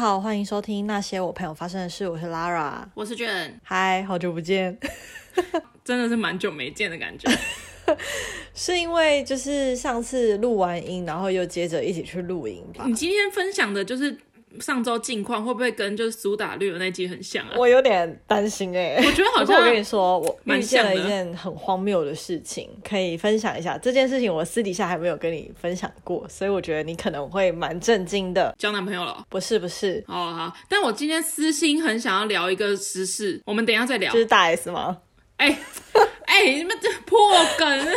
好，欢迎收听那些我朋友发生的事，我是 Lara，我是卷，嗨，好久不见，真的是蛮久没见的感觉，是因为就是上次录完音，然后又接着一起去录音吧？你今天分享的就是。上周近况会不会跟就是苏打绿的那集很像啊？我有点担心哎、欸，我觉得好像。我跟你说，我遇见了一件很荒谬的事情，可以分享一下。这件事情我私底下还没有跟你分享过，所以我觉得你可能会蛮震惊的。交男朋友了？不是不是。哦好，但我今天私心很想要聊一个时事，我们等一下再聊。就是大 S 吗？哎哎、你们这破梗。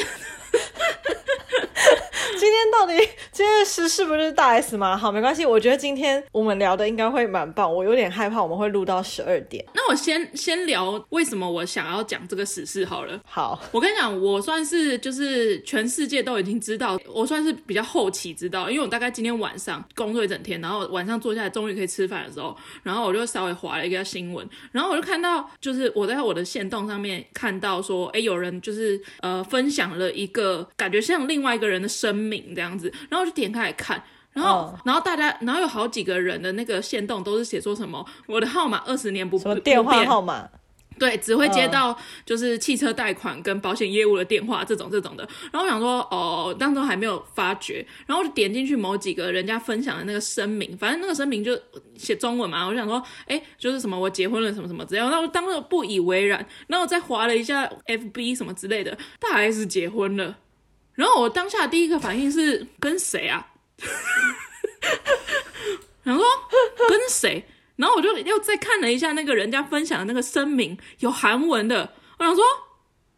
今天到底今天的时事不是大 S 吗？好，没关系，我觉得今天我们聊的应该会蛮棒。我有点害怕我们会录到十二点。那我先先聊为什么我想要讲这个史事好了。好，我跟你讲，我算是就是全世界都已经知道，我算是比较后期知道，因为我大概今天晚上工作一整天，然后晚上坐下来终于可以吃饭的时候，然后我就稍微划了一个新闻，然后我就看到就是我在我的线动上面看到说，哎，有人就是呃分享了一个感觉像另外一个人的声明这样子，然后我就点开来看，然后、oh. 然后大家，然后有好几个人的那个线动都是写说什么我的号码二十年不变，什么电话号码，对，只会接到就是汽车贷款跟保险业务的电话这种这种的。然后我想说哦，当时还没有发觉，然后我就点进去某几个人家分享的那个声明，反正那个声明就写中文嘛，我想说哎，就是什么我结婚了什么什么之类的，然后我当时不以为然，然后我再划了一下 FB 什么之类的，大 S 结婚了。然后我当下第一个反应是跟谁啊？然后说跟谁？然后我就又再看了一下那个人家分享的那个声明，有韩文的。我想说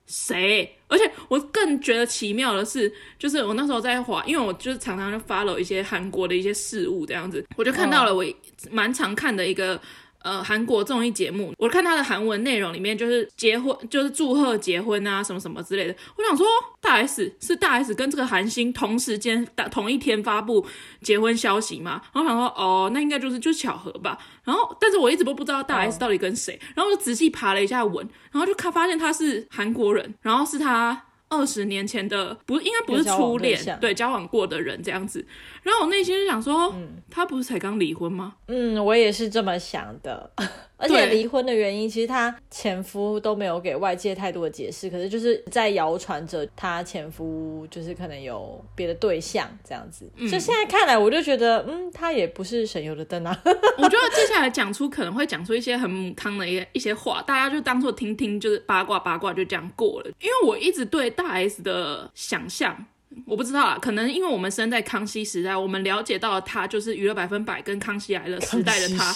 谁？而且我更觉得奇妙的是，就是我那时候在华，因为我就是常常就 follow 一些韩国的一些事物这样子，我就看到了我蛮常看的一个。呃，韩国综艺节目，我看他的韩文内容里面就是结婚，就是祝贺结婚啊，什么什么之类的。我想说，大 S 是大 S 跟这个韩星同时间、同一天发布结婚消息嘛？然后想说，哦，那应该就是就巧合吧。然后，但是我一直都不知道大 S 到底跟谁。然后我就仔细爬了一下文，然后就看发现他是韩国人，然后是他。二十年前的不应该不是初恋，对，交往过的人这样子，然后我内心就想说，嗯，他不是才刚离婚吗？嗯，我也是这么想的。而且离婚的原因，其实她前夫都没有给外界太多的解释，可是就是在谣传着她前夫就是可能有别的对象这样子。所以、现在看来，我就觉得，嗯，他也不是省油的灯啊。我觉得接下来讲出可能会讲出一些很母汤的一些一些话，大家就当做听听，就是八卦八卦就这样过了。因为我一直对大 S 的想象，我不知道啊，可能因为我们生在康熙时代，我们了解到了他就是娱乐百分百跟康熙来了时代的他。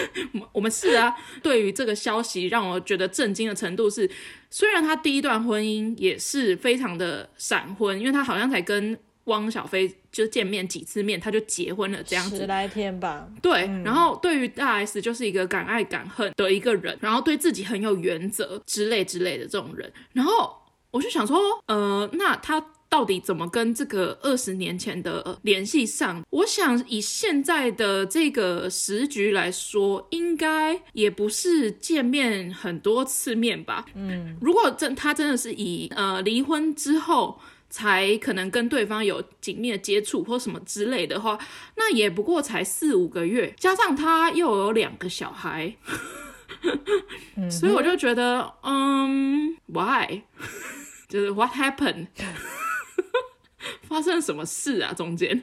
我们是啊，对于这个消息让我觉得震惊的程度是，虽然他第一段婚姻也是非常的闪婚，因为他好像才跟汪小菲就见面几次面，他就结婚了这样子，十来天吧。对，嗯、然后对于大 S 就是一个敢爱敢恨的一个人，然后对自己很有原则之类之类的这种人，然后我就想说，呃，那他。到底怎么跟这个二十年前的联系上？我想以现在的这个时局来说，应该也不是见面很多次面吧。嗯，如果真他真的是以呃离婚之后才可能跟对方有紧密的接触或什么之类的话，那也不过才四五个月，加上他又有两个小孩，所以我就觉得，嗯，why？就是 what happened？发生什么事啊？中间，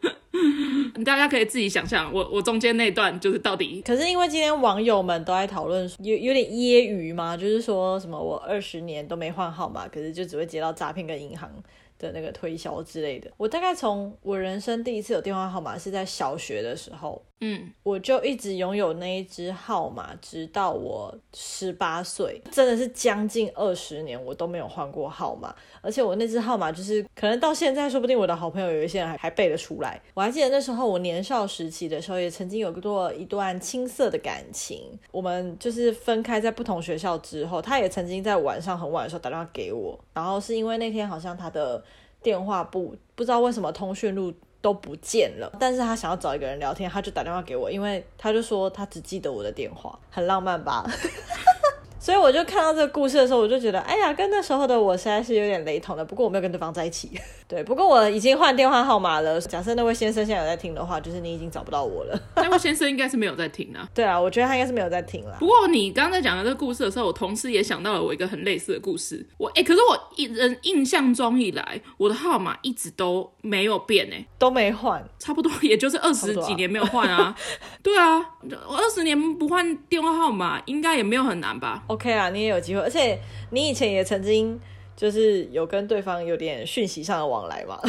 大家可以自己想象，我我中间那段就是到底。可是因为今天网友们都在讨论，有有点揶揄嘛，就是说什么我二十年都没换号码，可是就只会接到诈骗跟银行的那个推销之类的。我大概从我人生第一次有电话号码是在小学的时候。嗯，我就一直拥有那一只号码，直到我十八岁，真的是将近二十年，我都没有换过号码。而且我那只号码就是，可能到现在，说不定我的好朋友有一些人还还背得出来。我还记得那时候我年少时期的时候，也曾经有过一段青涩的感情。我们就是分开在不同学校之后，他也曾经在晚上很晚的时候打电话给我，然后是因为那天好像他的电话簿不知道为什么通讯录。都不见了，但是他想要找一个人聊天，他就打电话给我，因为他就说他只记得我的电话，很浪漫吧？所以我就看到这个故事的时候，我就觉得，哎呀，跟那时候的我实在是有点雷同的。不过我没有跟对方在一起，对。不过我已经换电话号码了。假设那位先生现在有在听的话，就是你已经找不到我了。那位先生应该是没有在听啊。对啊，我觉得他应该是没有在听啦。不过你刚刚在讲的这个故事的时候，我同时也想到了我一个很类似的故事。我哎、欸，可是我一人印象中以来，我的号码一直都没有变哎、欸，都没换，差不多 也就是二十几年没有换啊。啊对啊，我二十年不换电话号码，应该也没有很难吧？OK 啊，你也有机会，而且你以前也曾经就是有跟对方有点讯息上的往来嘛。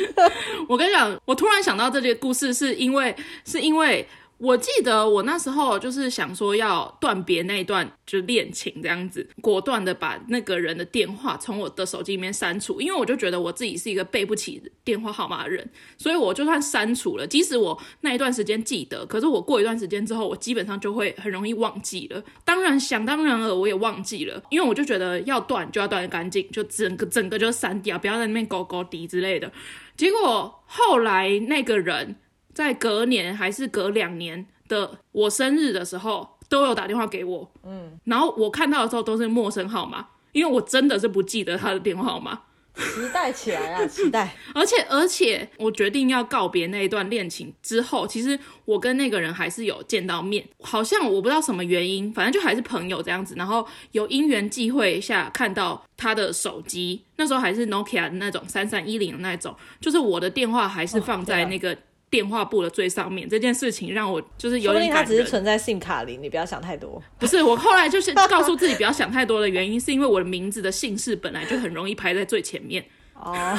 我跟你讲，我突然想到这个故事，是因为是因为。我记得我那时候就是想说要断别那一段就恋情这样子，果断的把那个人的电话从我的手机里面删除，因为我就觉得我自己是一个背不起电话号码的人，所以我就算删除了，即使我那一段时间记得，可是我过一段时间之后，我基本上就会很容易忘记了。当然想当然了，我也忘记了，因为我就觉得要断就要断干净，就整个整个就删掉，不要在那边勾勾滴之类的。结果后来那个人。在隔年还是隔两年的我生日的时候，都有打电话给我，嗯，然后我看到的时候都是陌生号码，因为我真的是不记得他的电话号码。期待起来啊，期待！而 且而且，我决定要告别那一段恋情之后，其实我跟那个人还是有见到面，好像我不知道什么原因，反正就还是朋友这样子。然后有因缘际会下看到他的手机，那时候还是 Nokia 那种三三一零的那种，就是我的电话还是放在那个。电话簿的最上面这件事情让我就是有点感人。说不定它只是存在 SIM 卡里，你不要想太多。不是，我后来就是告诉自己不要想太多的原因，是因为我的名字的姓氏本来就很容易排在最前面。哦，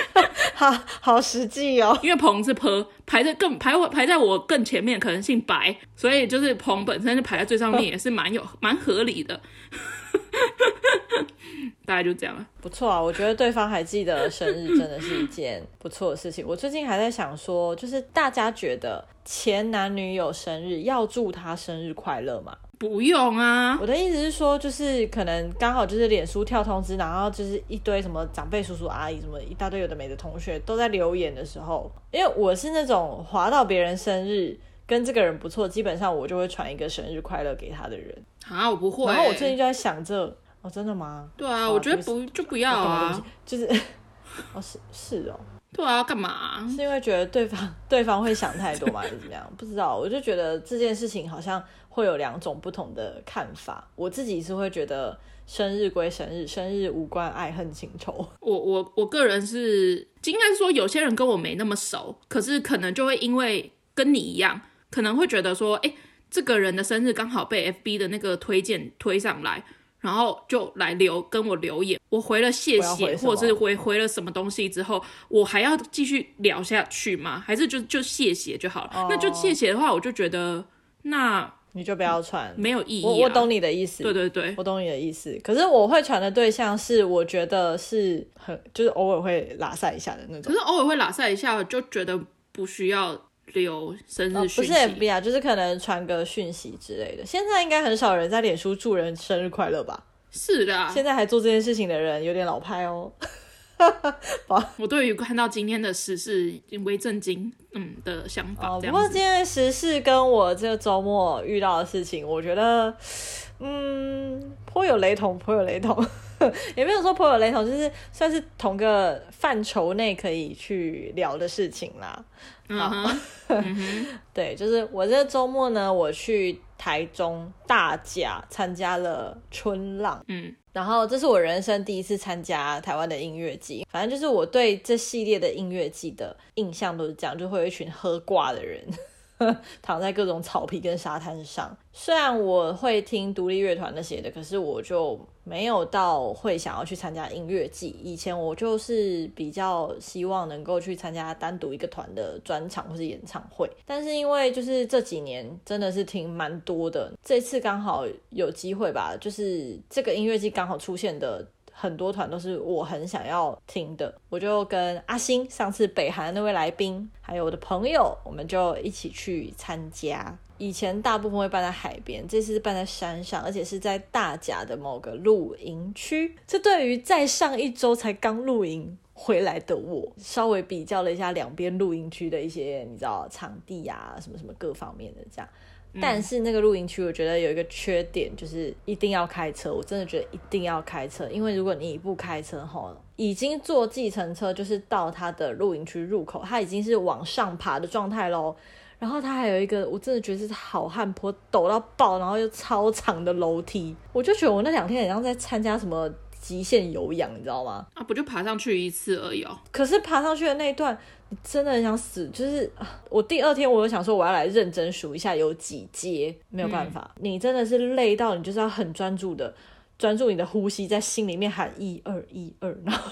好好实际哦。因为彭是彭，排在更排我排在我更前面，可能姓白，所以就是彭本身就排在最上面，也是蛮有蛮合理的。大概就这样了，不错啊，我觉得对方还记得生日，真的是一件不错的事情。我最近还在想说，就是大家觉得前男女友生日要祝他生日快乐吗？不用啊。我的意思是说，就是可能刚好就是脸书跳通知，然后就是一堆什么长辈叔叔阿姨，什么一大堆有的没的同学都在留言的时候，因为我是那种划到别人生日跟这个人不错，基本上我就会传一个生日快乐给他的人。啊，我不会。然后我最近就在想这。哦，真的吗？对啊，我觉得不就不要啊，就是，哦，是是哦，对啊，干嘛？是因为觉得对方对方会想太多吗？还是怎么样？不知道，我就觉得这件事情好像会有两种不同的看法。我自己是会觉得生日归生日，生日无关爱恨情仇。我我我个人是应该说，有些人跟我没那么熟，可是可能就会因为跟你一样，可能会觉得说，哎，这个人的生日刚好被 FB 的那个推荐推上来。然后就来留跟我留言，我回了谢谢，或者是回回了什么东西之后，我还要继续聊下去吗？还是就就谢谢就好了？哦、那就谢谢的话，我就觉得那你就不要传，没有意义、啊。我我懂你的意思，对对对，我懂你的意思。可是我会传的对象是我觉得是很就是偶尔会拉塞一下的那种，可是偶尔会拉塞一下，就觉得不需要。留生日讯息，哦，不是 FB 啊，就是可能传个讯息之类的。现在应该很少人在脸书祝人生日快乐吧？是的，现在还做这件事情的人有点老派哦。我对于看到今天的时事为震惊，嗯的想法。哦，不过今天的时事跟我这个周末遇到的事情，我觉得嗯颇有雷同，颇有雷同。也没有说颇有雷同，就是算是同个范畴内可以去聊的事情啦。好，对，就是我这个周末呢，我去台中大甲参加了春浪，嗯，然后这是我人生第一次参加台湾的音乐季，反正就是我对这系列的音乐季的印象都是这样，就会有一群喝挂的人。躺在各种草皮跟沙滩上，虽然我会听独立乐团那些的，可是我就没有到会想要去参加音乐季。以前我就是比较希望能够去参加单独一个团的专场或是演唱会，但是因为就是这几年真的是听蛮多的，这次刚好有机会吧，就是这个音乐季刚好出现的。很多团都是我很想要听的，我就跟阿星上次北韩那位来宾，还有我的朋友，我们就一起去参加。以前大部分会办在海边，这次是办在山上，而且是在大甲的某个露营区。这对于在上一周才刚露营回来的我，稍微比较了一下两边露营区的一些，你知道场地啊，什么什么各方面的这样。但是那个露营区，我觉得有一个缺点，就是一定要开车。我真的觉得一定要开车，因为如果你不开车后，已经坐计程车就是到它的露营区入口，它已经是往上爬的状态喽。然后它还有一个，我真的觉得是好汉坡，陡到爆，然后又超长的楼梯。我就觉得我那两天好像在参加什么极限有氧，你知道吗？啊，不就爬上去一次而已哦。可是爬上去的那一段。真的很想死，就是我第二天我就想说我要来认真数一下有几阶，没有办法，嗯、你真的是累到你就是要很专注的专注你的呼吸，在心里面喊一二一二，然后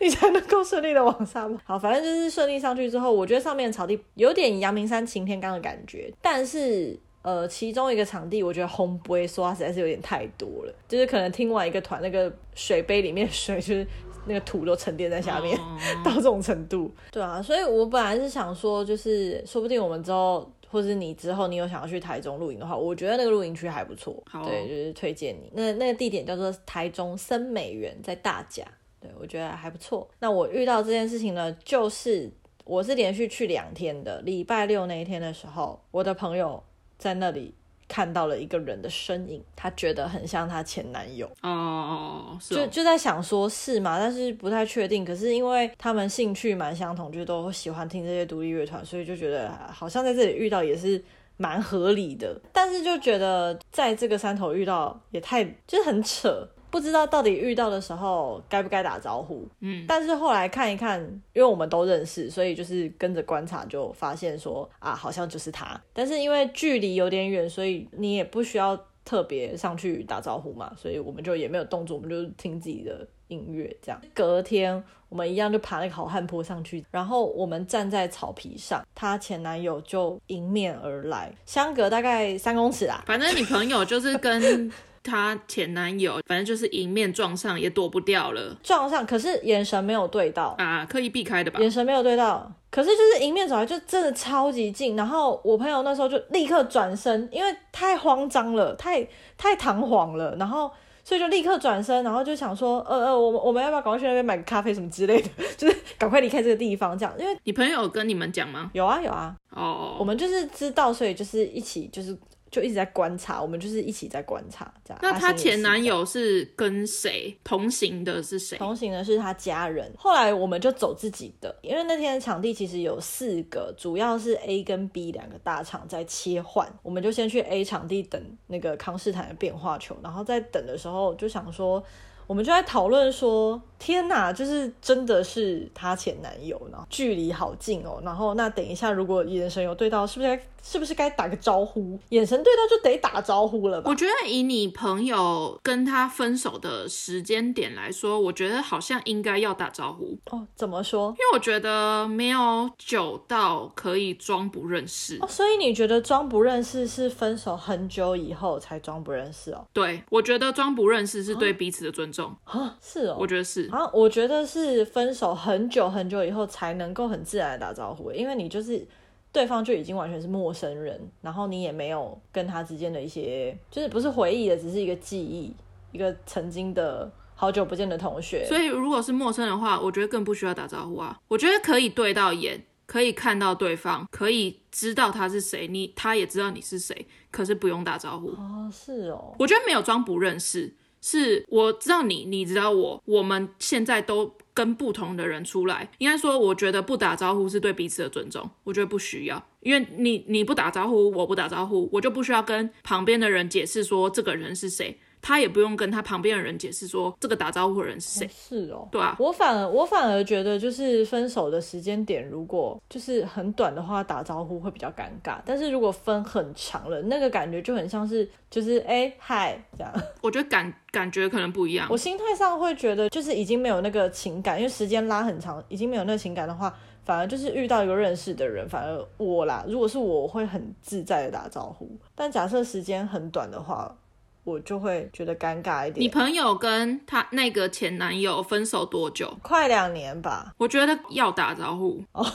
你才能够顺利的往上。好，反正就是顺利上去之后，我觉得上面的草地有点阳明山擎天岗的感觉，但是呃，其中一个场地我觉得红不会刷实在是有点太多了，就是可能听完一个团那个水杯里面水就是。那个土都沉淀在下面，oh. 到这种程度，对啊，所以我本来是想说，就是说不定我们之后，或者是你之后，你有想要去台中露营的话，我觉得那个露营区还不错，oh. 对，就是推荐你。那那个地点叫做台中森美园，在大甲，对，我觉得还不错。那我遇到这件事情呢，就是我是连续去两天的，礼拜六那一天的时候，我的朋友在那里。看到了一个人的身影，她觉得很像她前男友哦哦，就就在想说是嘛？但是不太确定。可是因为他们兴趣蛮相同，就都喜欢听这些独立乐团，所以就觉得好像在这里遇到也是蛮合理的。但是就觉得在这个山头遇到也太就是很扯。不知道到底遇到的时候该不该打招呼，嗯，但是后来看一看，因为我们都认识，所以就是跟着观察，就发现说啊，好像就是他。但是因为距离有点远，所以你也不需要特别上去打招呼嘛，所以我们就也没有动作，我们就听自己的音乐这样。隔天我们一样就爬那个好汉坡上去，然后我们站在草皮上，她前男友就迎面而来，相隔大概三公尺啊。反正你朋友就是跟。她前男友，反正就是迎面撞上，也躲不掉了。撞上，可是眼神没有对到啊，刻意避开的吧？眼神没有对到，可是就是迎面走来，就真的超级近。然后我朋友那时候就立刻转身，因为太慌张了，太太堂皇了，然后所以就立刻转身，然后就想说，呃呃，我们我们要不要赶快去那边买个咖啡什么之类的，就是赶快离开这个地方，这样。因为你朋友跟你们讲吗？有啊有啊，哦，oh. 我们就是知道，所以就是一起就是。就一直在观察，我们就是一起在观察这样。那她前男友是跟谁同行的？是谁？同行的是她家人。后来我们就走自己的，因为那天的场地其实有四个，主要是 A 跟 B 两个大场在切换。我们就先去 A 场地等那个康斯坦的变化球，然后在等的时候就想说。我们就在讨论说，天哪，就是真的是她前男友呢，距离好近哦。然后那等一下，如果眼神有对到，是不是该是不是该打个招呼？眼神对到就得打招呼了吧？我觉得以你朋友跟他分手的时间点来说，我觉得好像应该要打招呼哦。怎么说？因为我觉得没有久到可以装不认识哦。所以你觉得装不认识是分手很久以后才装不认识哦？对，我觉得装不认识是对彼此的尊重。啊，是哦，我觉得是啊，我觉得是分手很久很久以后才能够很自然的打招呼，因为你就是对方就已经完全是陌生人，然后你也没有跟他之间的一些，就是不是回忆的，只是一个记忆，一个曾经的好久不见的同学。所以如果是陌生的话，我觉得更不需要打招呼啊。我觉得可以对到眼，可以看到对方，可以知道他是谁，你他也知道你是谁，可是不用打招呼。哦，是哦，我觉得没有装不认识。是我知道你，你知道我，我们现在都跟不同的人出来。应该说，我觉得不打招呼是对彼此的尊重。我觉得不需要，因为你你不打招呼，我不打招呼，我就不需要跟旁边的人解释说这个人是谁。他也不用跟他旁边的人解释说这个打招呼的人是谁。是哦，对啊，我反而我反而觉得就是分手的时间点，如果就是很短的话，打招呼会比较尴尬。但是如果分很长了，那个感觉就很像是就是哎嗨这样。我觉得感感觉可能不一样。我心态上会觉得就是已经没有那个情感，因为时间拉很长，已经没有那个情感的话，反而就是遇到一个认识的人，反而我啦，如果是我，我会很自在的打招呼。但假设时间很短的话。我就会觉得尴尬一点。你朋友跟他那个前男友分手多久？快两年吧。我觉得要打招呼哦。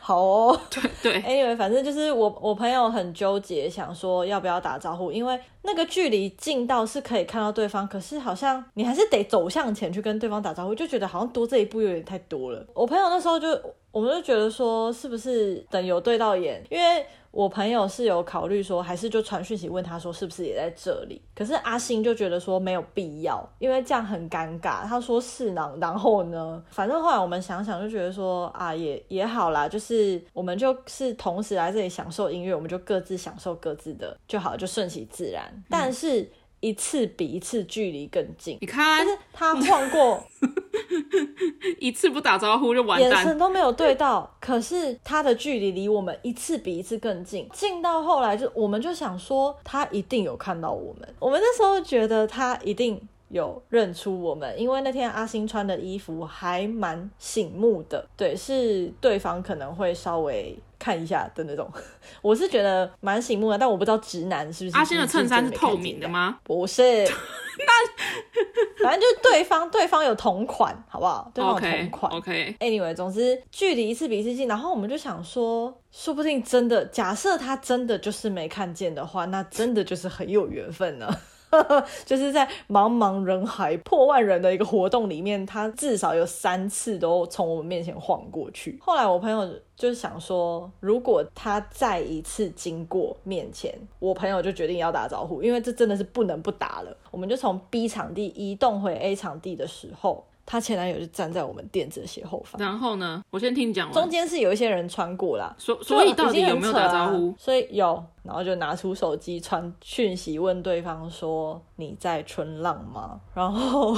好哦。对对。Anyway，反正就是我我朋友很纠结，想说要不要打招呼，因为那个距离近到是可以看到对方，可是好像你还是得走向前去跟对方打招呼，就觉得好像多这一步有点太多了。我朋友那时候就我们就觉得说，是不是等有对到眼？因为我朋友是有考虑说，还是就传讯息问他说，是不是也在这里？可是阿星就觉得说没有必要，因为这样很尴尬。他说是呢，然后呢，反正后来我们想想就觉得说啊，也也好啦，就是我们就是同时来这里享受音乐，我们就各自享受各自的就好，就顺其自然。嗯、但是。一次比一次距离更近，你看，就是他晃过 一次不打招呼就完蛋，眼神都没有对到，可是他的距离离我们一次比一次更近，近到后来就我们就想说他一定有看到我们，我们那时候觉得他一定。有认出我们，因为那天阿星穿的衣服还蛮醒目的，对，是对方可能会稍微看一下的那种。我是觉得蛮醒目的，但我不知道直男是不是阿星的衬衫是透明的吗？不是，那反正就是对方，对方有同款，好不好？对方有同款。OK, okay. Anyway，总之距离一次比一次近，然后我们就想说，说不定真的，假设他真的就是没看见的话，那真的就是很有缘分呢。就是在茫茫人海、破万人的一个活动里面，他至少有三次都从我们面前晃过去。后来我朋友就想说，如果他再一次经过面前，我朋友就决定要打招呼，因为这真的是不能不打了。我们就从 B 场地移动回 A 场地的时候。她前男友就站在我们垫子的斜后方。然后呢，我先听你讲完。中间是有一些人穿过啦，所所以到底有没有打招呼？所以有，然后就拿出手机传讯息问对方说：“你在春浪吗？”然后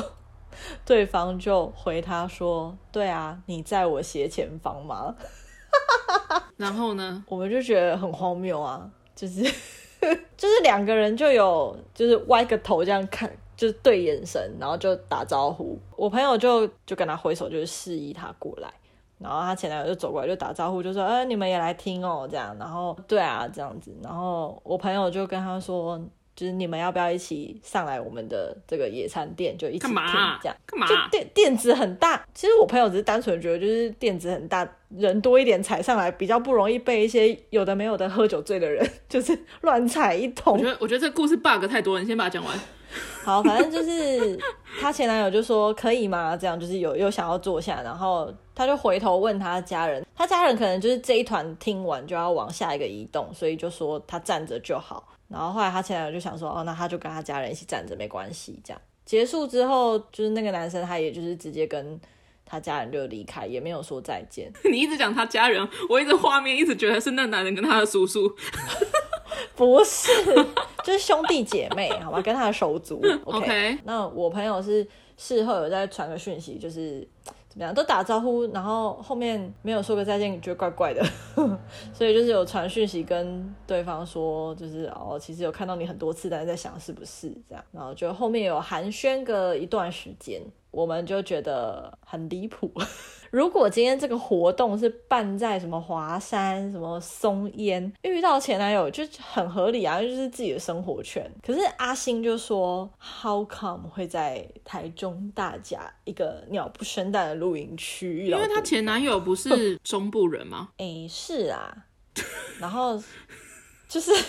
对方就回他说：“对啊，你在我斜前方吗？”然后呢，我们就觉得很荒谬啊，就是 就是两个人就有就是歪个头这样看。就对眼神，然后就打招呼。我朋友就就跟他挥手，就是示意他过来。然后他前男友就走过来，就打招呼，就说：“哎，你们也来听哦，这样。”然后对啊，这样子。然后我朋友就跟他说：“就是你们要不要一起上来我们的这个野餐店，就一起听这样？干嘛？就垫垫子很大。其实我朋友只是单纯觉得，就是垫子很大，人多一点踩上来比较不容易被一些有的没有的喝酒醉的人 就是乱踩一通。我觉得我觉得这个故事 bug 太多了，你先把它讲完。好，反正就是她前男友就说可以吗？这样就是有又想要坐下，然后他就回头问他家人，他家人可能就是这一团听完就要往下一个移动，所以就说他站着就好。然后后来他前男友就想说，哦，那他就跟他家人一起站着没关系。这样结束之后，就是那个男生他也就是直接跟他家人就离开，也没有说再见。你一直讲他家人，我一直画面一直觉得是那男人跟他的叔叔。不是，就是兄弟姐妹，好吧，跟他的手足。OK，, okay. 那我朋友是事后有在传个讯息，就是怎么样都打招呼，然后后面没有说个再见，觉得怪怪的，所以就是有传讯息跟对方说，就是哦，其实有看到你很多次，但是在想是不是这样，然后就后面有寒暄个一段时间，我们就觉得很离谱。如果今天这个活动是办在什么华山、什么松烟，遇到前男友就很合理啊，就是自己的生活圈。可是阿星就说，How come 会在台中大甲一个鸟不生蛋的露营区？因为他前男友不是中部人吗？哎、欸，是啊。然后 就是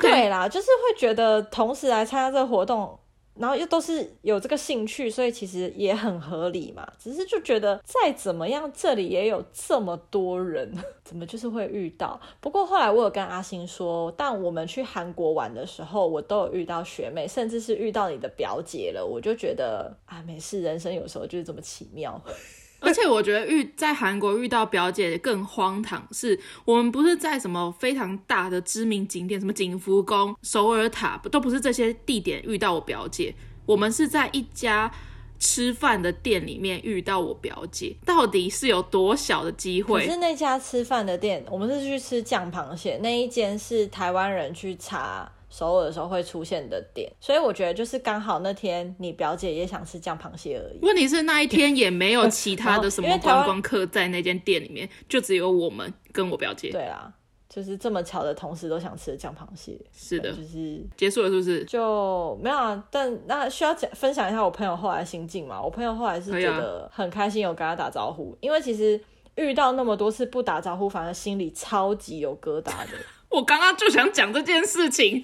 对啦，就是会觉得同时来参加这个活动。然后又都是有这个兴趣，所以其实也很合理嘛。只是就觉得再怎么样，这里也有这么多人，怎么就是会遇到？不过后来我有跟阿星说，但我们去韩国玩的时候，我都有遇到学妹，甚至是遇到你的表姐了。我就觉得啊，没事，人生有时候就是这么奇妙。而且我觉得遇在韩国遇到表姐更荒唐，是我们不是在什么非常大的知名景点，什么景福宫、首尔塔，都不是这些地点遇到我表姐，我们是在一家吃饭的店里面遇到我表姐，到底是有多小的机会？可是那家吃饭的店，我们是去吃酱螃蟹，那一间是台湾人去查。首尔的时候会出现的点，所以我觉得就是刚好那天你表姐也想吃酱螃蟹而已。问题是那一天也没有其他的什么 观光客在那间店里面，就只有我们跟我表姐。对啦，就是这么巧的同时都想吃酱螃蟹。是的，就是结束了，是不是？就没有啊。但那需要讲分享一下我朋友后来心境嘛？我朋友后来是觉得很开心，有跟他打招呼，因为其实遇到那么多次不打招呼，反而心里超级有疙瘩的。我刚刚就想讲这件事情，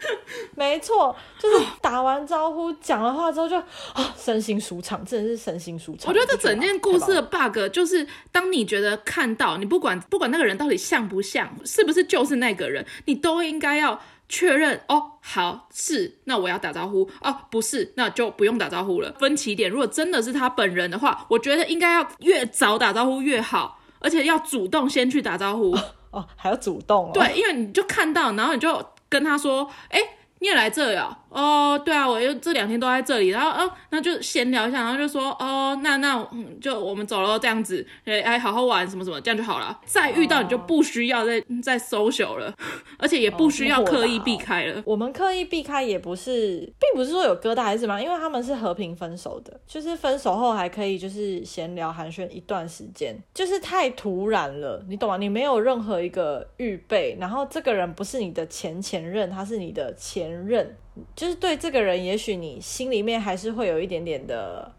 没错，就是打完招呼讲了话之后就啊，身心舒畅，真的是身心舒畅。我觉得这整件故事的 bug 就是，当你觉得看到你不管不管那个人到底像不像，是不是就是那个人，你都应该要确认哦。好，是，那我要打招呼哦，不是，那就不用打招呼了。分歧点，如果真的是他本人的话，我觉得应该要越早打招呼越好，而且要主动先去打招呼。哦，还要主动哦？对，因为你就看到，然后你就跟他说，哎，你也来这呀？哦，对啊，我又这两天都在这里，然后哦，那就闲聊一下，然后就说哦，那那嗯，就我们走了这样子，哎哎，好好玩什么什么，这样就好了。再遇到你就不需要再、哦、再 social 了，而且也不需要刻意避开了。哦哦、我们刻意避开也不是，并不是说有疙瘩还是什么，因为他们是和平分手的，就是分手后还可以就是闲聊寒暄一段时间，就是太突然了，你懂吗？你没有任何一个预备，然后这个人不是你的前前任，他是你的前任。就是对这个人，也许你心里面还是会有一点点的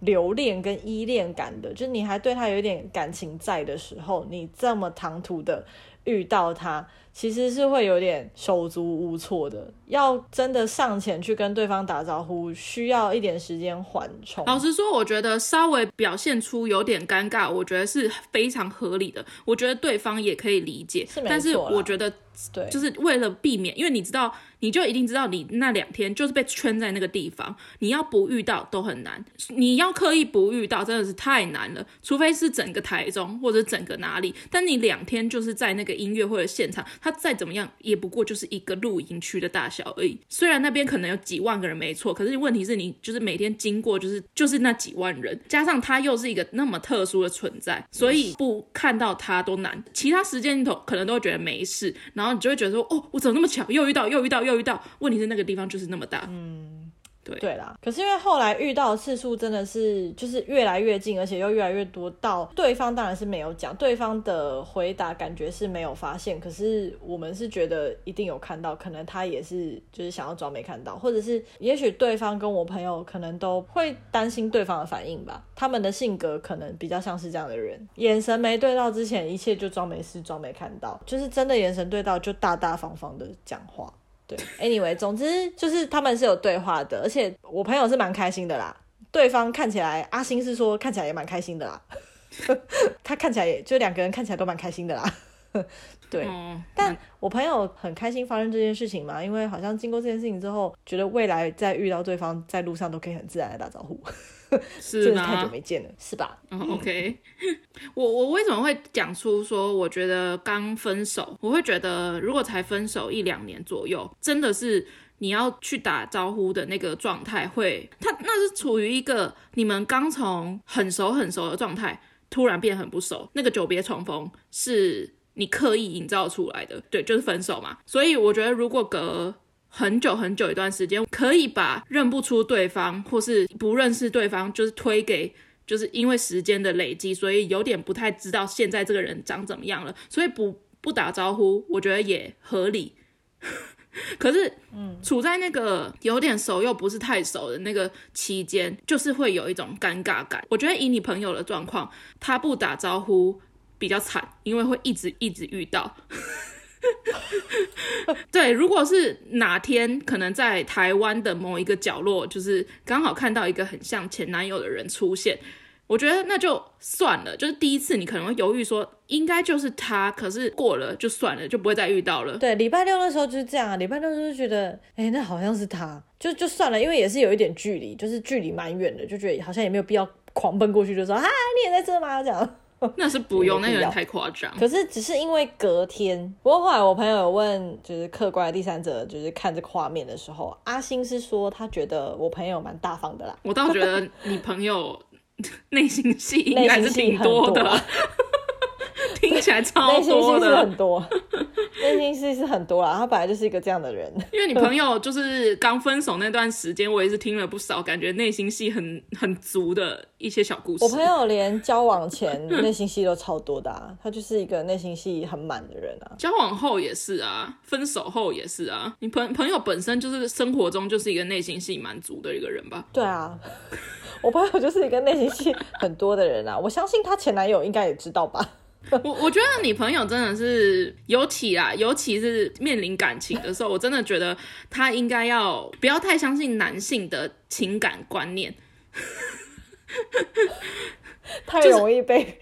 留恋跟依恋感的，就是你还对他有一点感情在的时候，你这么唐突的遇到他。其实是会有点手足无措的，要真的上前去跟对方打招呼，需要一点时间缓冲。老实说，我觉得稍微表现出有点尴尬，我觉得是非常合理的。我觉得对方也可以理解，是。但是我觉得，对，就是为了避免，因为你知道，你就一定知道，你那两天就是被圈在那个地方，你要不遇到都很难，你要刻意不遇到真的是太难了，除非是整个台中或者整个哪里，但你两天就是在那个音乐会的现场。他再怎么样，也不过就是一个露营区的大小而已。虽然那边可能有几万个人，没错，可是问题是你就是每天经过，就是就是那几万人，加上它又是一个那么特殊的存在，所以不看到它都难。其他时间里头可能都会觉得没事，然后你就会觉得说，哦，我怎么那么巧，又遇到，又遇到，又遇到。问题是那个地方就是那么大，嗯。对，啦，可是因为后来遇到的次数真的是就是越来越近，而且又越来越多，到对方当然是没有讲，对方的回答感觉是没有发现，可是我们是觉得一定有看到，可能他也是就是想要装没看到，或者是也许对方跟我朋友可能都会担心对方的反应吧，他们的性格可能比较像是这样的人，眼神没对到之前，一切就装没事，装没看到，就是真的眼神对到就大大方方的讲话。对，anyway，总之就是他们是有对话的，而且我朋友是蛮开心的啦。对方看起来，阿星是说看起来也蛮开心的啦。他看起来也就两个人看起来都蛮开心的啦。对，嗯、但我朋友很开心发生这件事情嘛，因为好像经过这件事情之后，觉得未来再遇到对方在路上都可以很自然的打招呼。是吗？太久没见了，是吧？嗯，OK。我我为什么会讲出说，我觉得刚分手，我会觉得如果才分手一两年左右，真的是你要去打招呼的那个状态，会他那是处于一个你们刚从很熟很熟的状态，突然变很不熟，那个久别重逢是你刻意营造出来的，对，就是分手嘛。所以我觉得如果隔很久很久一段时间，可以把认不出对方或是不认识对方，就是推给，就是因为时间的累积，所以有点不太知道现在这个人长怎么样了，所以不不打招呼，我觉得也合理。可是，嗯，处在那个有点熟又不是太熟的那个期间，就是会有一种尴尬感。我觉得以你朋友的状况，他不打招呼比较惨，因为会一直一直遇到。对，如果是哪天可能在台湾的某一个角落，就是刚好看到一个很像前男友的人出现，我觉得那就算了。就是第一次你可能会犹豫说应该就是他，可是过了就算了，就不会再遇到了。对，礼拜六那时候就是这样，礼拜六就是觉得，哎，那好像是他，就就算了，因为也是有一点距离，就是距离蛮远的，就觉得好像也没有必要狂奔过去，就说啊，你也在这吗？这样。那是不用，那有点太夸张。可是只是因为隔天，不过后来我朋友有问，就是客观的第三者，就是看这个画面的时候，阿星是说他觉得我朋友蛮大方的啦。我倒觉得你朋友 内心戏应该是挺多的。听起来超多的，内心戏是很多，内心戏是很多啦。他本来就是一个这样的人。因为你朋友就是刚分手那段时间，我也是听了不少，感觉内心戏很很足的一些小故事。我朋友连交往前内心戏都超多的啊，他就是一个内心戏很满的人啊。交往后也是啊，分手后也是啊。你朋朋友本身就是生活中就是一个内心戏满足的一个人吧？对啊，我朋友就是一个内心戏很多的人啊。我相信她前男友应该也知道吧。我我觉得你朋友真的是，尤其啊，尤其是面临感情的时候，我真的觉得他应该要不要太相信男性的情感观念，太容易被、就是、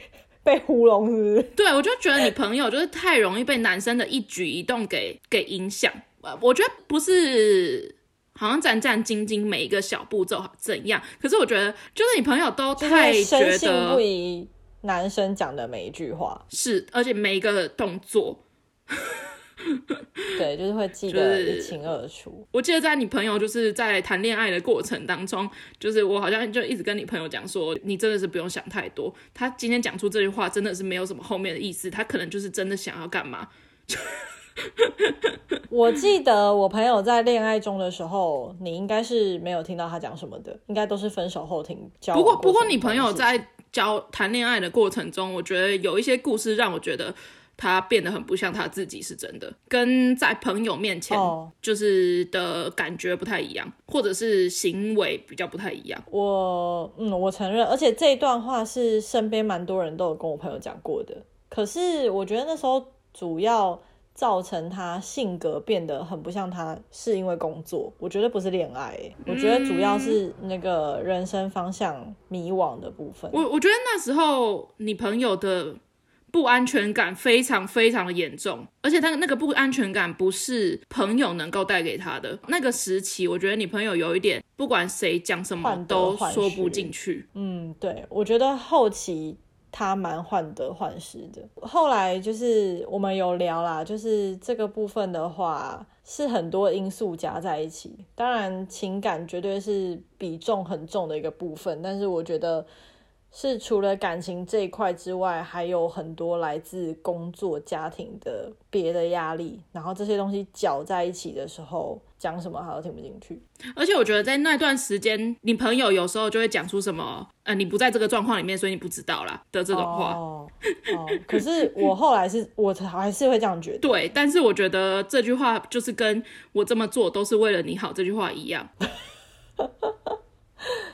被糊弄，是不是？对，我就觉得你朋友就是太容易被男生的一举一动给给影响。我觉得不是。好像战战兢兢，每一个小步骤怎样？可是我觉得，就是你朋友都太觉得深信不疑，男生讲的每一句话是，而且每一个动作，对，就是会记得一清二楚。就是、我记得在你朋友就是在谈恋爱的过程当中，就是我好像就一直跟你朋友讲说，你真的是不用想太多。他今天讲出这句话，真的是没有什么后面的意思，他可能就是真的想要干嘛。我记得我朋友在恋爱中的时候，你应该是没有听到他讲什么的，应该都是分手后听。不过，不过你朋友在交谈恋爱的过程中，我觉得有一些故事让我觉得他变得很不像他自己，是真的，跟在朋友面前就是的感觉不太一样，或者是行为比较不太一样。我嗯，我承认，而且这一段话是身边蛮多人都有跟我朋友讲过的。可是我觉得那时候主要。造成他性格变得很不像他，是因为工作。我觉得不是恋爱、欸，我觉得主要是那个人生方向迷惘的部分。我我觉得那时候你朋友的不安全感非常非常的严重，而且他那个不安全感不是朋友能够带给他的。那个时期，我觉得你朋友有一点，不管谁讲什么都说不进去。嗯，对，我觉得后期。他蛮患得患失的。后来就是我们有聊啦，就是这个部分的话是很多因素加在一起。当然，情感绝对是比重很重的一个部分，但是我觉得是除了感情这一块之外，还有很多来自工作、家庭的别的压力，然后这些东西搅在一起的时候。讲什么他都听不进去，而且我觉得在那段时间，你朋友有时候就会讲出什么，呃，你不在这个状况里面，所以你不知道啦的这种话。哦，哦，可是我后来是，我还是会这样觉得。对，但是我觉得这句话就是跟我这么做都是为了你好这句话一样。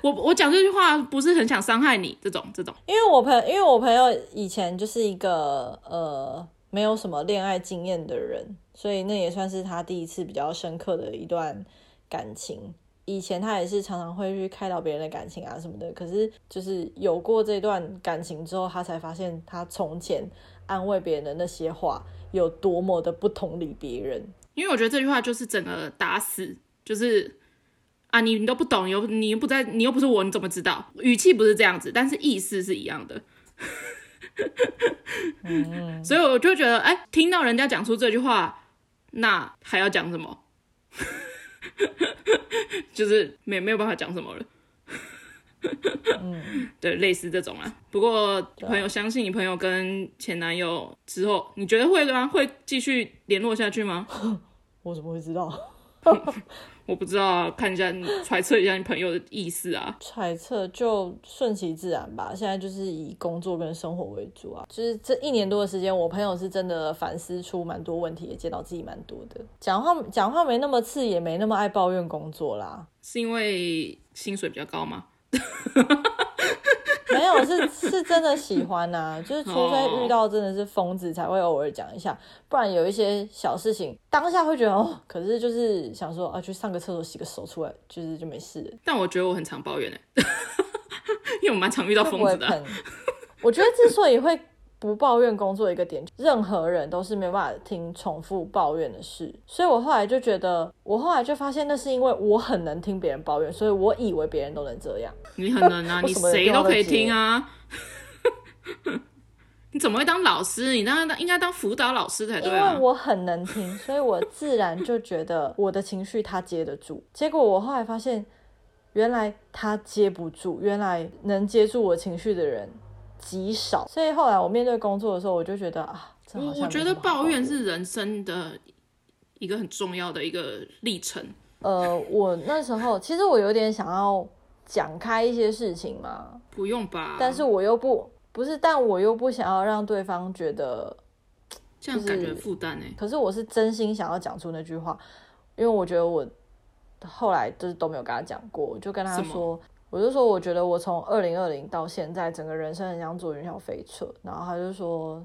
我我讲这句话不是很想伤害你，这种这种。因为我朋友，因为我朋友以前就是一个呃没有什么恋爱经验的人。所以那也算是他第一次比较深刻的一段感情。以前他也是常常会去开导别人的感情啊什么的，可是就是有过这段感情之后，他才发现他从前安慰别人的那些话有多么的不同理别人。因为我觉得这句话就是整个打死，就是啊，你你都不懂，你又你又不在，你又不是我，你怎么知道？语气不是这样子，但是意思是一样的。嗯，所以我就觉得，哎、欸，听到人家讲出这句话。那还要讲什么？就是没没有办法讲什么了。嗯，对，类似这种啊。不过朋友相信你朋友跟前男友之后，你觉得会吗？会继续联络下去吗？我怎么会知道？我不知道啊，看一下你揣测一下你朋友的意思啊。揣测就顺其自然吧。现在就是以工作跟生活为主啊。就是这一年多的时间，我朋友是真的反思出蛮多问题，也见到自己蛮多的。讲话讲话没那么刺，也没那么爱抱怨工作啦。是因为薪水比较高吗？没有，是 是真的喜欢呐、啊，就是除非遇到真的是疯子，才会偶尔讲一下，不然有一些小事情当下会觉得哦，可是就是想说啊，去上个厕所洗个手出来，就是就没事。但我觉得我很常抱怨哎，因为我蛮常遇到疯子的、啊。我觉得之所以会。不抱怨工作一个点，任何人都是没办法听重复抱怨的事，所以我后来就觉得，我后来就发现那是因为我很能听别人抱怨，所以我以为别人都能这样。你很能啊，你谁都可以听啊。你怎么会当老师？你当当应该当辅导老师才对啊。因为我很能听，所以我自然就觉得我的情绪他接得住。结果我后来发现，原来他接不住，原来能接住我情绪的人。极少，所以后来我面对工作的时候，我就觉得啊，我我觉得抱怨是人生的一个很重要的一个历程。呃，我那时候其实我有点想要讲开一些事情嘛，不用吧？但是我又不不是，但我又不想要让对方觉得这样感觉负担呢。可是我是真心想要讲出那句话，因为我觉得我后来就是都没有跟他讲过，我就跟他说。我就说，我觉得我从二零二零到现在，整个人生很想坐云霄飞车。然后他就说，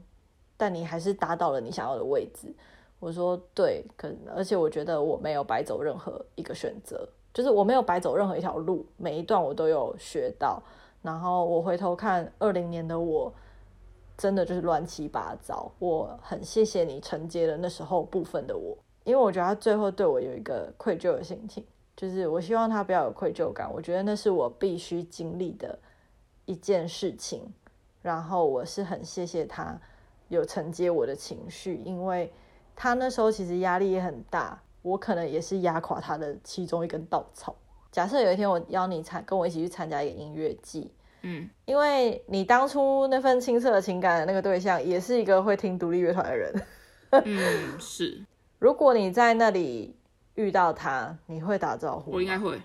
但你还是达到了你想要的位置。我说对，可而且我觉得我没有白走任何一个选择，就是我没有白走任何一条路，每一段我都有学到。然后我回头看二零年的我，真的就是乱七八糟。我很谢谢你承接了那时候部分的我，因为我觉得他最后对我有一个愧疚的心情，就是我希望他不要有愧疚感。我觉得那是我必须经历的一件事情，然后我是很谢谢他有承接我的情绪，因为。他那时候其实压力也很大，我可能也是压垮他的其中一根稻草。假设有一天我邀你参，跟我一起去参加一个音乐季，嗯，因为你当初那份青涩的情感的那个对象，也是一个会听独立乐团的人，嗯，是。如果你在那里遇到他，你会打招呼？我应该会。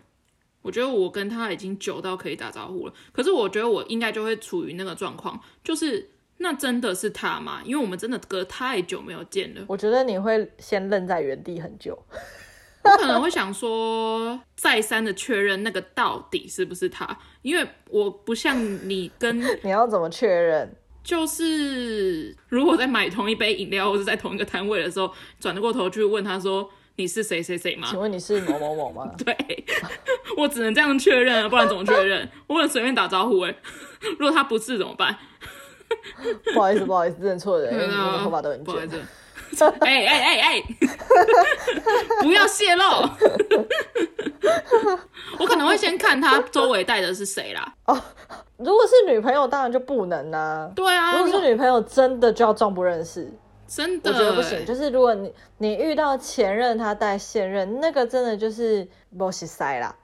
我觉得我跟他已经久到可以打招呼了，可是我觉得我应该就会处于那个状况，就是。那真的是他吗？因为我们真的隔太久没有见了。我觉得你会先愣在原地很久，我可能会想说，再三的确认那个到底是不是他，因为我不像你跟 你要怎么确认？就是如果在买同一杯饮料或者在同一个摊位的时候，转过头去问他说，你是谁谁谁吗？请问你是某某某吗？对，我只能这样确认，不然怎么确认？我不能随便打招呼哎，如果他不是怎么办？不好意思，不好意思，认错人，因为你的头发都很卷。哎哎哎哎，不要泄露！我可能会先看他周围带的是谁啦。哦，如果是女朋友，当然就不能啦。对啊，如果是女朋友，真的就要装不认识。真的，我觉得不行。就是如果你你遇到前任，他带现任，那个真的就是没识塞啦。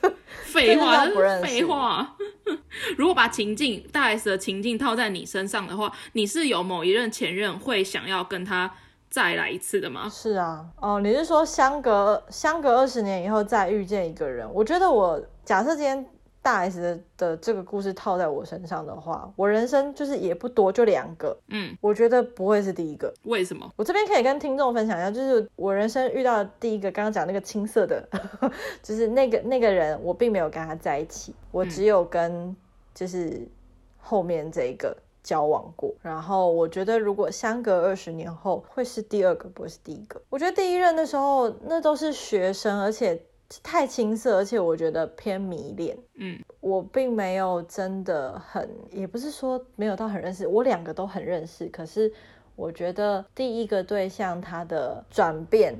废话，废话。如果把情境大 S 的情境套在你身上的话，你是有某一任前任会想要跟他再来一次的吗？是啊，哦，你是说相隔相隔二十年以后再遇见一个人？我觉得我假设今天。大 S 的的这个故事套在我身上的话，我人生就是也不多，就两个。嗯，我觉得不会是第一个。为什么？我这边可以跟听众分享一下，就是我人生遇到的第一个，刚刚讲那个青涩的，就是那个那个人，我并没有跟他在一起，我只有跟就是后面这一个交往过。嗯、然后我觉得，如果相隔二十年后会是第二个，不会是第一个。我觉得第一任的时候，那都是学生，而且。太青涩，而且我觉得偏迷恋。嗯，我并没有真的很，也不是说没有到很认识，我两个都很认识。可是我觉得第一个对象他的转变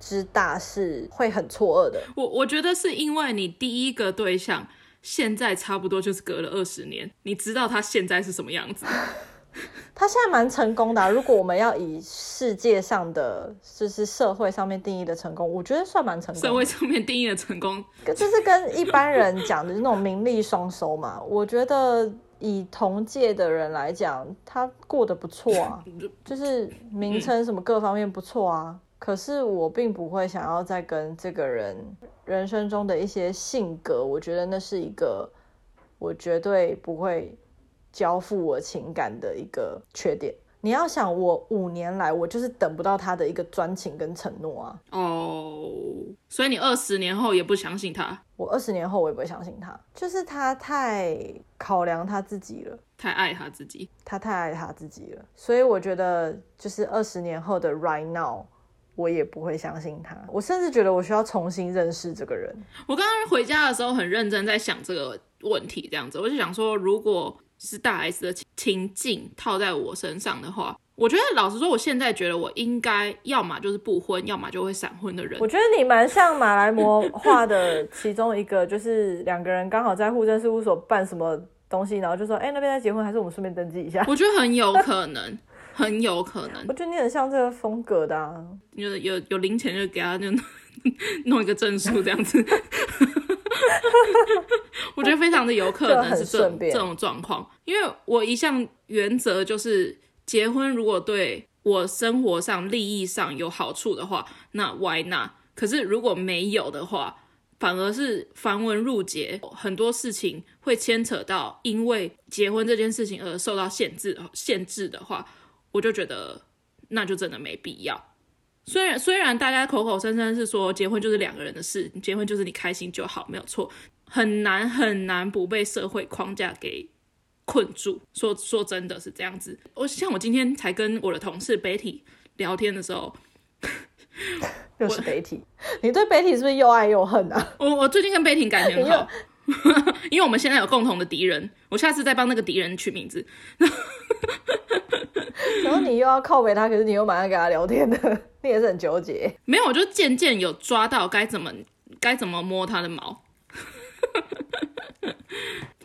之大是会很错愕的。我我觉得是因为你第一个对象现在差不多就是隔了二十年，你知道他现在是什么样子。他现在蛮成功的啊，如果我们要以世界上的，就是社会上面定义的成功，我觉得算蛮成功的。社会上面定义的成功，就是跟一般人讲的那种名利双收嘛。我觉得以同届的人来讲，他过得不错啊，就是名称什么各方面不错啊。可是我并不会想要再跟这个人人生中的一些性格，我觉得那是一个我绝对不会。交付我情感的一个缺点，你要想我五年来我就是等不到他的一个专情跟承诺啊。哦，所以你二十年后也不相信他？我二十年后我也不会相信他，就是他太考量他自己了，太爱他自己，他太爱他自己了。所以我觉得就是二十年后的 right now，我也不会相信他。我甚至觉得我需要重新认识这个人。我刚刚回家的时候很认真在想这个问题，这样子我就想说，如果。是大 S 的情境套在我身上的话，我觉得老实说，我现在觉得我应该要么就是不婚，要么就会闪婚的人。我觉得你蛮像马来魔画的其中一个，就是两个人刚好在户政事务所办什么东西，然后就说：“哎、欸，那边在结婚，还是我们顺便登记一下？”我觉得很有可能，很有可能。我觉得你很像这个风格的啊，有有有零钱就给他就 弄一个证书这样子。我觉得非常的有可能是这这种状况，因为我一向原则就是结婚如果对我生活上利益上有好处的话，那 why not？可是如果没有的话，反而是繁文缛节，很多事情会牵扯到因为结婚这件事情而受到限制限制的话，我就觉得那就真的没必要。虽然虽然大家口口声声是说结婚就是两个人的事，结婚就是你开心就好，没有错，很难很难不被社会框架给困住。说说真的是这样子。我像我今天才跟我的同事 Betty 聊天的时候，又是 Betty，你对 Betty 是不是又爱又恨啊？我我最近跟 Betty 感情很好，因为我们现在有共同的敌人，我下次再帮那个敌人取名字。然后你又要靠北他，可是你又马上跟他聊天的，你也是很纠结。没有，我就渐渐有抓到该怎么该怎么摸他的毛。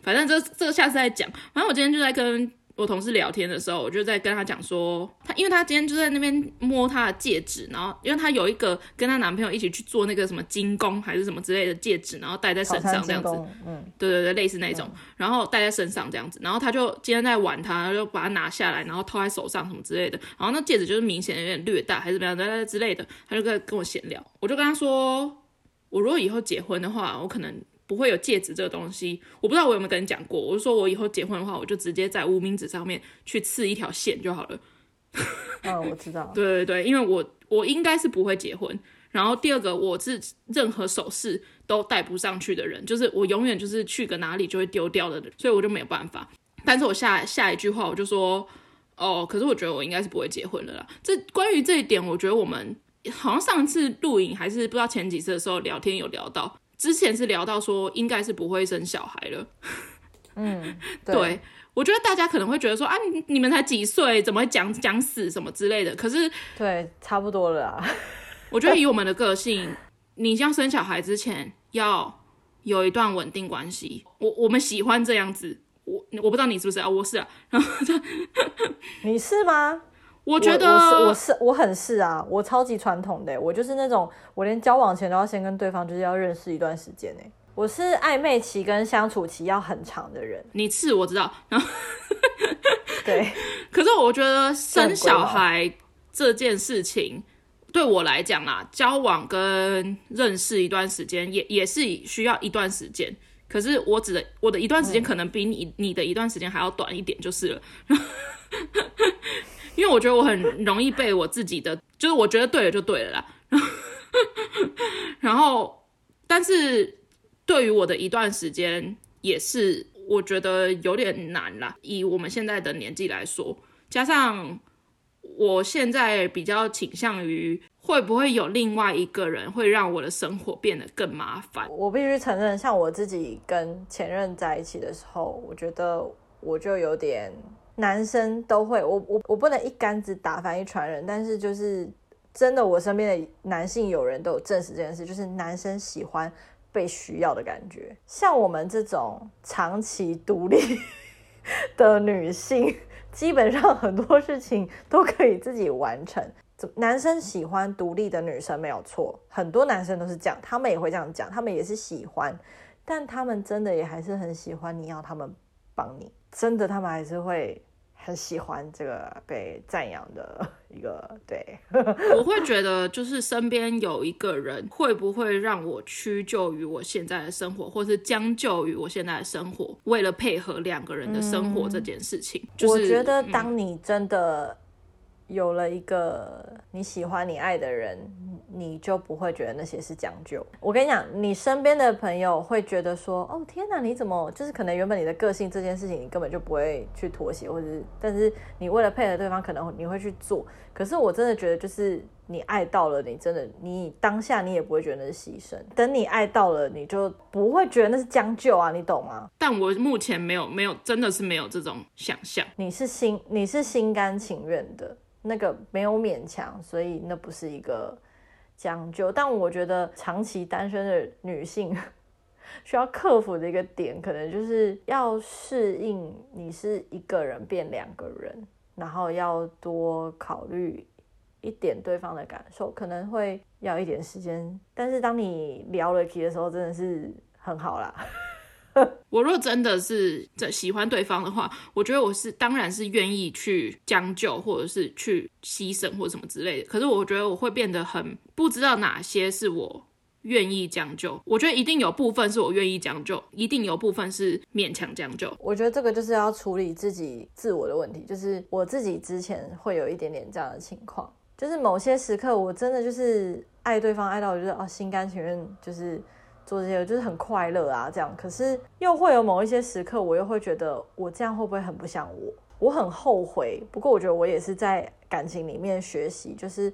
反正这这个下次再讲。反正我今天就在跟。我同事聊天的时候，我就在跟他讲说，他因为她今天就在那边摸她的戒指，然后因为她有一个跟她男朋友一起去做那个什么金工还是什么之类的戒指，然后戴在身上这样子，嗯，对对对，类似那种，嗯、然后戴在身上这样子，然后她就今天在玩他，他就把它拿下来，然后套在手上什么之类的，然后那戒指就是明显有点略大还是怎么样之类的，她就跟跟我闲聊，我就跟她说，我如果以后结婚的话，我可能。不会有戒指这个东西，我不知道我有没有跟你讲过。我就说我以后结婚的话，我就直接在无名指上面去刺一条线就好了。嗯，我知道。对对对，因为我我应该是不会结婚。然后第二个，我是任何首饰都戴不上去的人，就是我永远就是去个哪里就会丢掉的人，所以我就没有办法。但是我下下一句话我就说，哦，可是我觉得我应该是不会结婚了啦。这关于这一点，我觉得我们好像上次录影还是不知道前几次的时候聊天有聊到。之前是聊到说应该是不会生小孩了，嗯，对，对，我觉得大家可能会觉得说啊，你你们才几岁，怎么会讲讲死什么之类的？可是对，差不多了啊。我觉得以 我们的个性，你像生小孩之前要有一段稳定关系。我我们喜欢这样子，我我不知道你是不是啊，我是啊，然后 你是吗？我觉得我，我是我是我很是啊，我超级传统的，我就是那种我连交往前都要先跟对方就是要认识一段时间哎，我是暧昧期跟相处期要很长的人。你是我知道，然后 对，可是我觉得生小孩这件事情对我来讲啊，交往跟认识一段时间也也是需要一段时间，可是我指的我的一段时间可能比你、嗯、你的一段时间还要短一点就是了。因为我觉得我很容易被我自己的，就是我觉得对了就对了啦。然后，但是对于我的一段时间，也是我觉得有点难啦。以我们现在的年纪来说，加上我现在比较倾向于会不会有另外一个人会让我的生活变得更麻烦。我必须承认，像我自己跟前任在一起的时候，我觉得我就有点。男生都会，我我我不能一竿子打翻一船人，但是就是真的，我身边的男性友人都有证实这件事，就是男生喜欢被需要的感觉。像我们这种长期独立 的女性，基本上很多事情都可以自己完成。男生喜欢独立的女生没有错，很多男生都是这样，他们也会这样讲，他们也是喜欢，但他们真的也还是很喜欢你要他们帮你，真的他们还是会。很喜欢这个被赞扬的 一个，对，我会觉得就是身边有一个人会不会让我屈就于我现在的生活，或是将就于我现在的生活，为了配合两个人的生活这件事情。嗯就是、我觉得当你真的有了一个你喜欢你爱的人。你就不会觉得那些是将就。我跟你讲，你身边的朋友会觉得说：“哦，天哪，你怎么就是可能原本你的个性这件事情，你根本就不会去妥协，或者是，但是你为了配合对方，可能你会去做。可是我真的觉得，就是你爱到了，你真的，你当下你也不会觉得那是牺牲。等你爱到了，你就不会觉得那是将就啊，你懂吗？但我目前没有，没有，真的是没有这种想象。你是心，你是心甘情愿的，那个没有勉强，所以那不是一个。将就，但我觉得长期单身的女性 需要克服的一个点，可能就是要适应你是一个人变两个人，然后要多考虑一点对方的感受，可能会要一点时间。但是当你聊了题的时候，真的是很好啦。我若真的是在喜欢对方的话，我觉得我是当然是愿意去将就，或者是去牺牲或者什么之类的。可是我觉得我会变得很不知道哪些是我愿意将就。我觉得一定有部分是我愿意将就，一定有部分是勉强将就。我觉得这个就是要处理自己自我的问题，就是我自己之前会有一点点这样的情况。就是某些时刻，我真的就是爱对方爱到我觉得哦，心甘情愿就是做这些，就是很快乐啊这样。可是又会有某一些时刻，我又会觉得我这样会不会很不像我？我很后悔。不过我觉得我也是在感情里面学习，就是。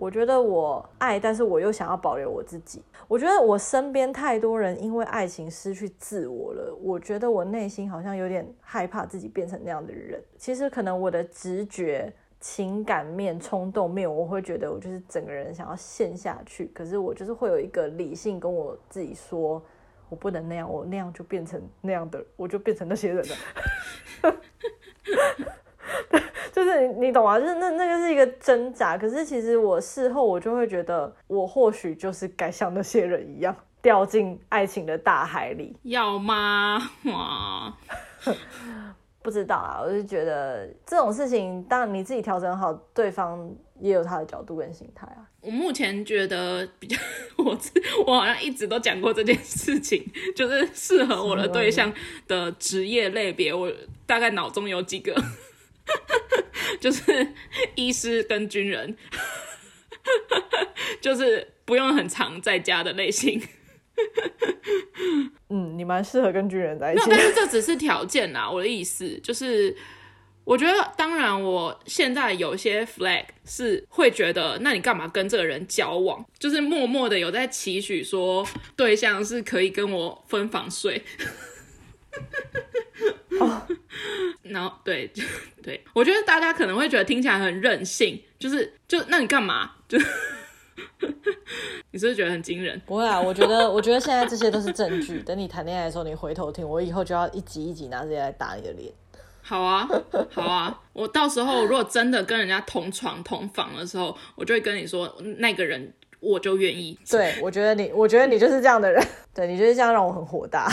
我觉得我爱，但是我又想要保留我自己。我觉得我身边太多人因为爱情失去自我了。我觉得我内心好像有点害怕自己变成那样的人。其实可能我的直觉、情感面、冲动面，我会觉得我就是整个人想要陷下去。可是我就是会有一个理性跟我自己说，我不能那样，我那样就变成那样的，我就变成那些人了。就是你，懂吗？就是那那个是一个挣扎。可是其实我事后我就会觉得，我或许就是该像那些人一样，掉进爱情的大海里。要吗？不知道啊。我就觉得这种事情，当然你自己调整好，对方也有他的角度跟心态啊。我目前觉得比较，我 我好像一直都讲过这件事情，就是适合我的对象的职业类别，我大概脑中有几个。就是医师跟军人，就是不用很常在家的类型。嗯，你蛮适合跟军人在一起。但是这只是条件啦。我的意思就是，我觉得当然，我现在有些 flag 是会觉得，那你干嘛跟这个人交往？就是默默的有在期许说，对象是可以跟我分房睡。哦，然后对 对，我觉得大家可能会觉得听起来很任性，就是就那你干嘛？就 你是不是觉得很惊人？不会啊，我觉得 我觉得现在这些都是证据。等你谈恋爱的时候，你回头听，我以后就要一集一集拿这些来打你的脸。好啊，好啊，我到时候如果真的跟人家同床同房的时候，我就会跟你说那个人，我就愿意。对，我觉得你，我觉得你就是这样的人。对，你就是这样让我很火大。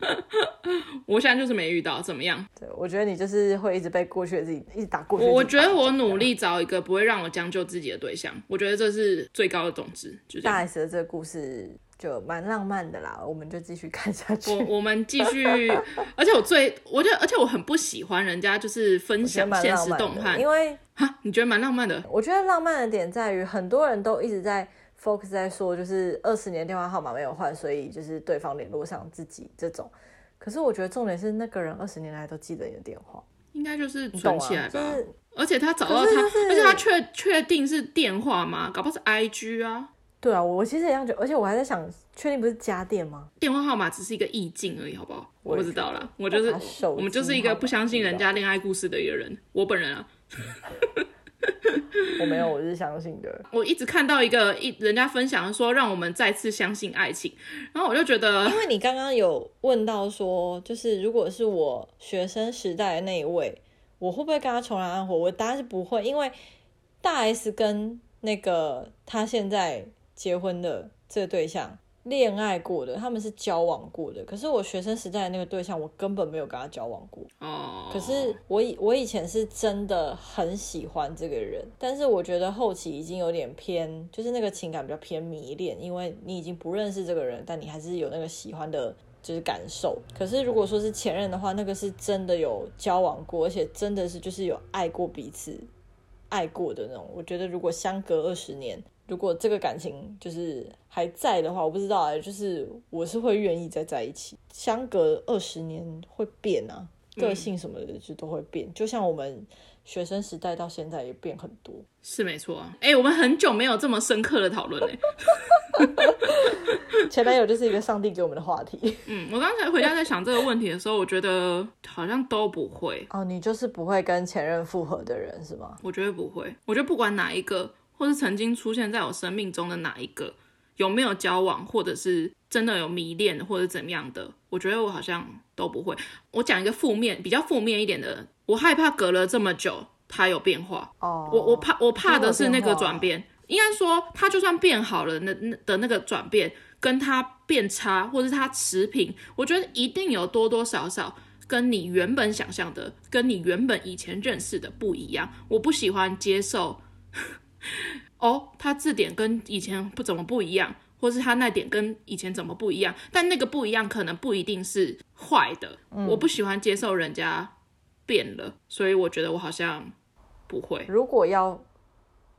我现在就是没遇到，怎么样？对，我觉得你就是会一直被过去的自己一直打过去。我觉得我努力找一个不会让我将就自己的对象，我觉得这是最高的种子。就大 S 的这个故事就蛮浪漫的啦，我们就继续看下去。我我们继续，而且我最我觉得，而且我很不喜欢人家就是分享现实动态，因为哈，你觉得蛮浪漫的？我觉得浪漫的点在于，很多人都一直在。Focus 在说，就是二十年电话号码没有换，所以就是对方联络上自己这种。可是我觉得重点是那个人二十年来都记得你的电话，应该就是存起来吧。啊就是、而且他找到他，而且他确确定是电话吗？搞不好是 IG 啊。对啊，我其实也这样觉得，而且我还在想，确定不是家电吗？电话号码只是一个意境而已，好不好？我不知道啦，我就是我们就是一个不相信人家恋爱故事的一个人。我本人啊。我没有，我是相信的。我一直看到一个一人家分享说，让我们再次相信爱情，然后我就觉得，因为你刚刚有问到说，就是如果是我学生时代的那一位，我会不会跟他重燃爱火？我答案是不会，因为大 S 跟那个他现在结婚的这个对象。恋爱过的，他们是交往过的。可是我学生时代的那个对象，我根本没有跟他交往过。哦。可是我以我以前是真的很喜欢这个人，但是我觉得后期已经有点偏，就是那个情感比较偏迷恋，因为你已经不认识这个人，但你还是有那个喜欢的，就是感受。可是如果说是前任的话，那个是真的有交往过，而且真的是就是有爱过彼此，爱过的那种。我觉得如果相隔二十年。如果这个感情就是还在的话，我不知道哎，就是我是会愿意再在一起。相隔二十年会变啊，个性什么的就都会变，嗯，就像我们学生时代到现在也变很多，是没错啊。哎，我们很久没有这么深刻的讨论嘞。前男友就是一个上帝给我们的话题。嗯，我刚才回家在想这个问题的时候，我觉得好像都不会。哦，你就是不会跟前任复合的人是吗？我觉得不会，我觉得不管哪一个。或是曾经出现在我生命中的哪一个，有没有交往，或者是真的有迷恋，或者怎么样的，我觉得我好像都不会。我讲一个负面，比较负面一点的，我害怕隔了这么久，他有变化。哦，我我怕我怕的是那个转变。应该说，他就算变好了，那那的那个转变，跟他变差，或是他持平，我觉得一定有多多少少跟你原本想象的，跟你原本以前认识的不一样。我不喜欢接受。哦，他这点跟以前不怎么不一样，或是他那点跟以前怎么不一样？但那个不一样可能不一定是坏的。嗯。我不喜欢接受人家变了，所以我觉得我好像不会。如果要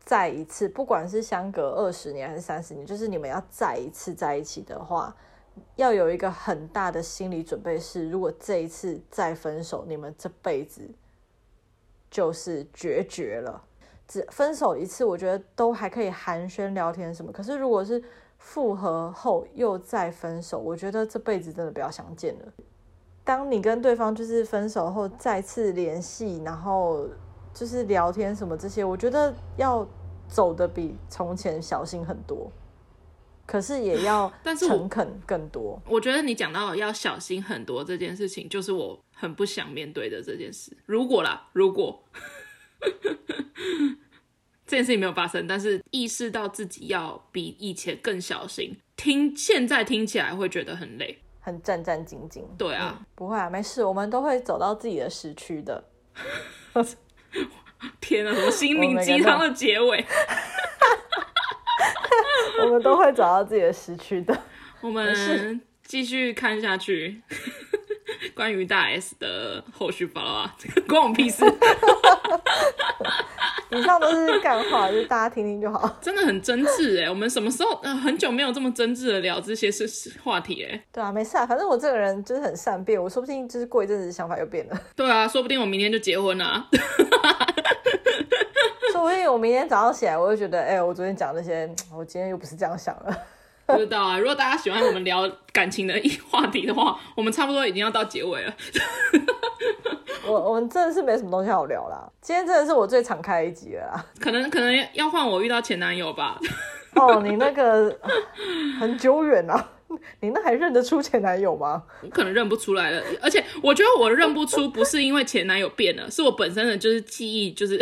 再一次，不管是相隔二十年还是三十年，就是你们要再一次在一起的话，要有一个很大的心理准备是，如果这一次再分手，你们这辈子就是决绝了。只分手一次，我觉得都还可以寒暄聊天什么。可是如果是复合后又再分手，我觉得这辈子真的不要相见了。当你跟对方就是分手后再次联系，然后就是聊天什么这些，我觉得要走的比从前小心很多，可是也要 诚恳更多。我，我觉得你讲到要小心很多这件事情，就是我很不想面对的这件事。如果啦，如果。这件事情没有发生，但是意识到自己要比以前更小心。听现在听起来会觉得很累，很战战兢兢。对啊、嗯，不会啊，没事，我们都会走到自己的时区的。天啊，什么心灵鸡汤的结尾？我们都会找到自己的时区的。我们继续看下去。关于大 S 的后续发了，关我屁事。以上都是干话，就大家听听就好。真的很真挚哎，我们什么时候、呃、很久没有这么真挚的聊这些是话题哎。对啊，没事啊，反正我这个人就是很善变，我说不定就是过一阵子想法又变了。对啊，说不定我明天就结婚了、啊。说不定我明天早上起来，我就觉得，哎、欸，我昨天讲那些，我今天又不是这样想了。不 知道啊，如果大家喜欢我们聊感情的一话题的话，我们差不多已经要到结尾了。我我们真的是没什么东西好聊啦，今天真的是我最敞开的一集了啦。可能可能要换我遇到前男友吧。哦，你那个很久远啊，你那还认得出前男友吗？我可能认不出来了，而且我觉得我认不出不是因为前男友变了，是我本身的就是记忆就是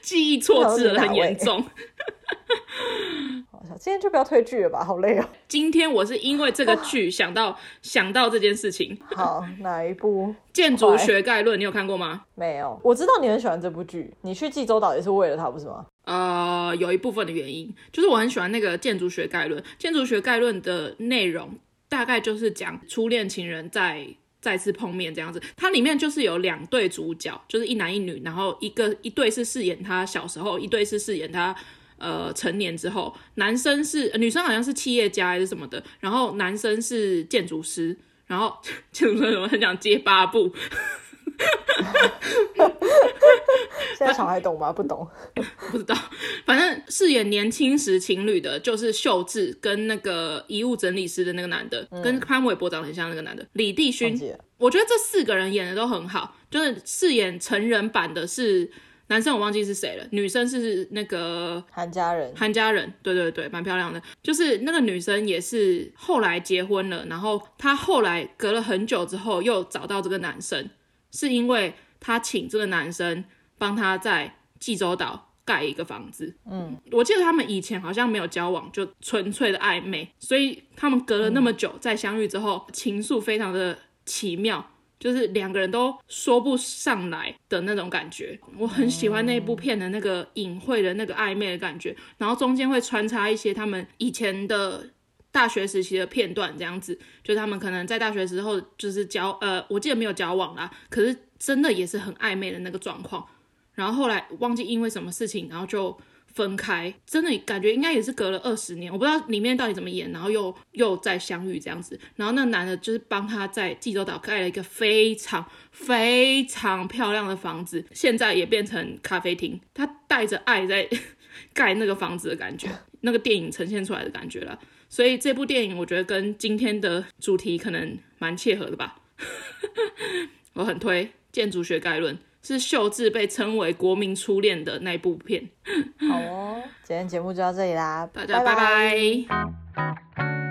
记忆错字很严重。今天就不要推剧了吧，好累哦。今天我是因为这个剧想到、哦、想到这件事情。好，哪一部？《建筑学概论》，你有看过吗？没有。我知道你很喜欢这部剧，你去济州岛也是为了它，不是吗？呃，有一部分的原因就是我很喜欢那个《建筑学概论》。《建筑学概论》的内容大概就是讲初恋情人在再次碰面这样子。它里面就是有两对主角，就是一男一女，然后一个一对是饰演他小时候，一对是饰演他。呃，成年之后，男生是、呃、女生好像是企业家还是什么的，然后男生是建筑师，然后 建筑师怎么很想接八部？现在小孩懂吗？不懂，不知道。反正饰演年轻时情侣的，就是秀智跟那个遗物整理师的那个男的，嗯、跟潘玮柏长得很像那个男的李帝勋。我觉得这四个人演的都很好，就是饰演成人版的是。男生我忘记是谁了，女生是那个韩家人，韩家人，对对对，蛮漂亮的。就是那个女生也是后来结婚了，然后她后来隔了很久之后又找到这个男生，是因为她请这个男生帮她在济州岛盖一个房子。嗯，我记得他们以前好像没有交往，就纯粹的暧昧，所以他们隔了那么久再相遇之后，情愫非常的奇妙。就是两个人都说不上来的那种感觉，我很喜欢那部片的那个隐晦的那个暧昧的感觉，然后中间会穿插一些他们以前的大学时期的片段，这样子，就他们可能在大学时候就是交，呃，我记得没有交往啦，可是真的也是很暧昧的那个状况，然后后来忘记因为什么事情，然后就。分开，真的感觉应该也是隔了二十年，我不知道里面到底怎么演，然后又又再相遇这样子，然后那男的就是帮他在济州岛盖了一个非常非常漂亮的房子，现在也变成咖啡厅，他带着爱在 盖那个房子的感觉，那个电影呈现出来的感觉了，所以这部电影我觉得跟今天的主题可能蛮切合的吧，我很推《建筑学概论》。是秀智被称为国民初恋的那部片。好哦，今天节目就到这里啦，大家拜拜。拜拜。